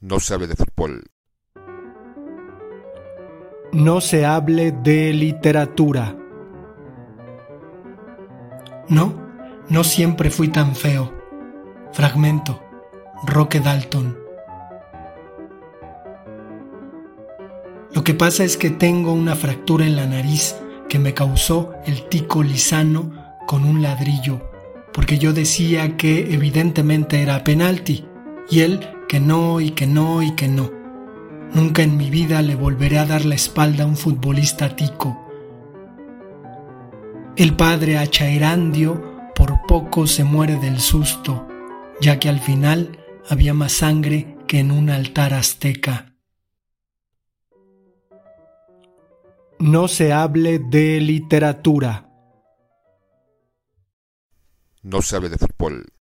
No se hable de fútbol. No se hable de literatura. No, no siempre fui tan feo. Fragmento. Roque Dalton. Lo que pasa es que tengo una fractura en la nariz que me causó el tico lisano con un ladrillo, porque yo decía que evidentemente era penalti, y él que no y que no y que no. Nunca en mi vida le volveré a dar la espalda a un futbolista tico. El padre Achaerandio por poco se muere del susto, ya que al final había más sangre que en un altar azteca. No se hable de literatura. No se hable de fútbol.